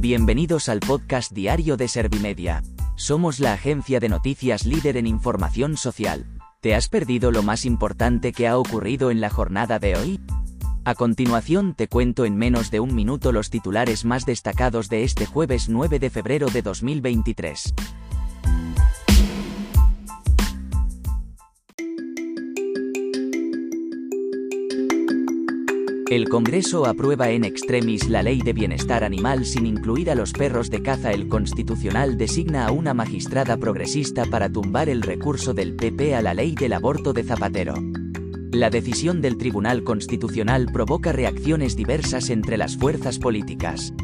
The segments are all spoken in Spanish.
Bienvenidos al podcast diario de Servimedia. Somos la agencia de noticias líder en información social. ¿Te has perdido lo más importante que ha ocurrido en la jornada de hoy? A continuación te cuento en menos de un minuto los titulares más destacados de este jueves 9 de febrero de 2023. El Congreso aprueba en extremis la ley de bienestar animal sin incluir a los perros de caza. El Constitucional designa a una magistrada progresista para tumbar el recurso del PP a la ley del aborto de Zapatero. La decisión del Tribunal Constitucional provoca reacciones diversas entre las fuerzas políticas.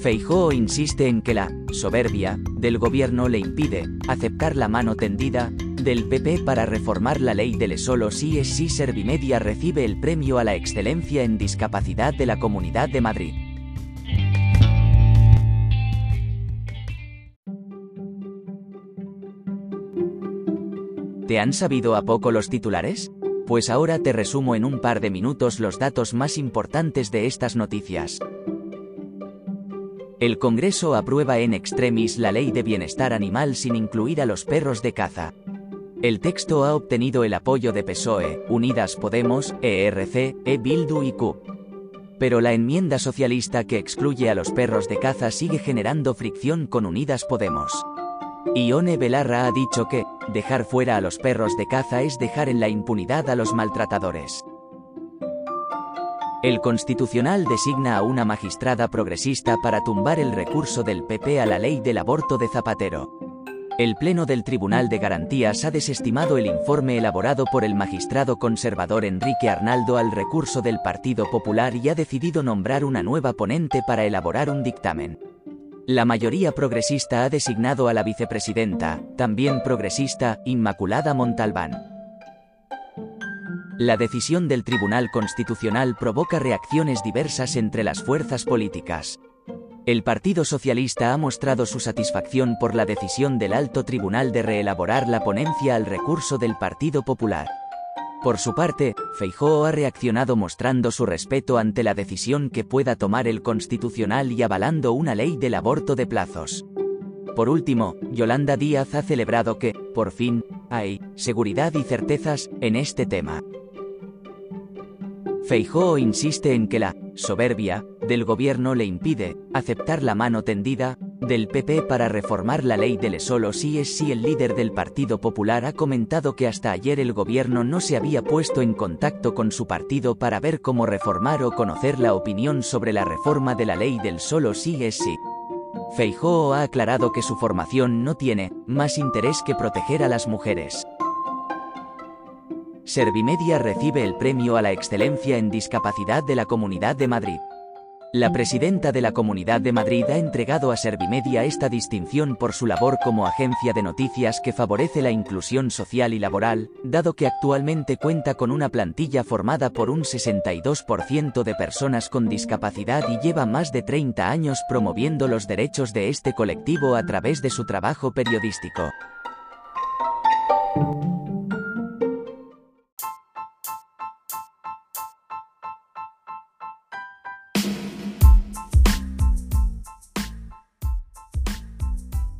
Feijóo insiste en que la soberbia del gobierno le impide aceptar la mano tendida del PP para reformar la ley del solo sí es sí Servimedia recibe el premio a la excelencia en discapacidad de la Comunidad de Madrid. ¿Te han sabido a poco los titulares? Pues ahora te resumo en un par de minutos los datos más importantes de estas noticias. El Congreso aprueba en extremis la ley de bienestar animal sin incluir a los perros de caza. El texto ha obtenido el apoyo de PSOE, Unidas Podemos, ERC, E Bildu y Q. Pero la enmienda socialista que excluye a los perros de caza sigue generando fricción con Unidas Podemos. Ione Belarra ha dicho que, dejar fuera a los perros de caza es dejar en la impunidad a los maltratadores. El Constitucional designa a una magistrada progresista para tumbar el recurso del PP a la ley del aborto de Zapatero. El Pleno del Tribunal de Garantías ha desestimado el informe elaborado por el magistrado conservador Enrique Arnaldo al recurso del Partido Popular y ha decidido nombrar una nueva ponente para elaborar un dictamen. La mayoría progresista ha designado a la vicepresidenta, también progresista, Inmaculada Montalbán. La decisión del Tribunal Constitucional provoca reacciones diversas entre las fuerzas políticas. El Partido Socialista ha mostrado su satisfacción por la decisión del alto tribunal de reelaborar la ponencia al recurso del Partido Popular. Por su parte, Feijóo ha reaccionado mostrando su respeto ante la decisión que pueda tomar el Constitucional y avalando una ley del aborto de plazos. Por último, Yolanda Díaz ha celebrado que, por fin, hay seguridad y certezas en este tema. Feijóo insiste en que la soberbia del gobierno le impide aceptar la mano tendida del PP para reformar la ley del solo sí es sí. El líder del Partido Popular ha comentado que hasta ayer el gobierno no se había puesto en contacto con su partido para ver cómo reformar o conocer la opinión sobre la reforma de la ley del solo sí es sí. Feijóo ha aclarado que su formación no tiene más interés que proteger a las mujeres. Servimedia recibe el premio a la excelencia en discapacidad de la Comunidad de Madrid. La presidenta de la Comunidad de Madrid ha entregado a Servimedia esta distinción por su labor como agencia de noticias que favorece la inclusión social y laboral, dado que actualmente cuenta con una plantilla formada por un 62% de personas con discapacidad y lleva más de 30 años promoviendo los derechos de este colectivo a través de su trabajo periodístico.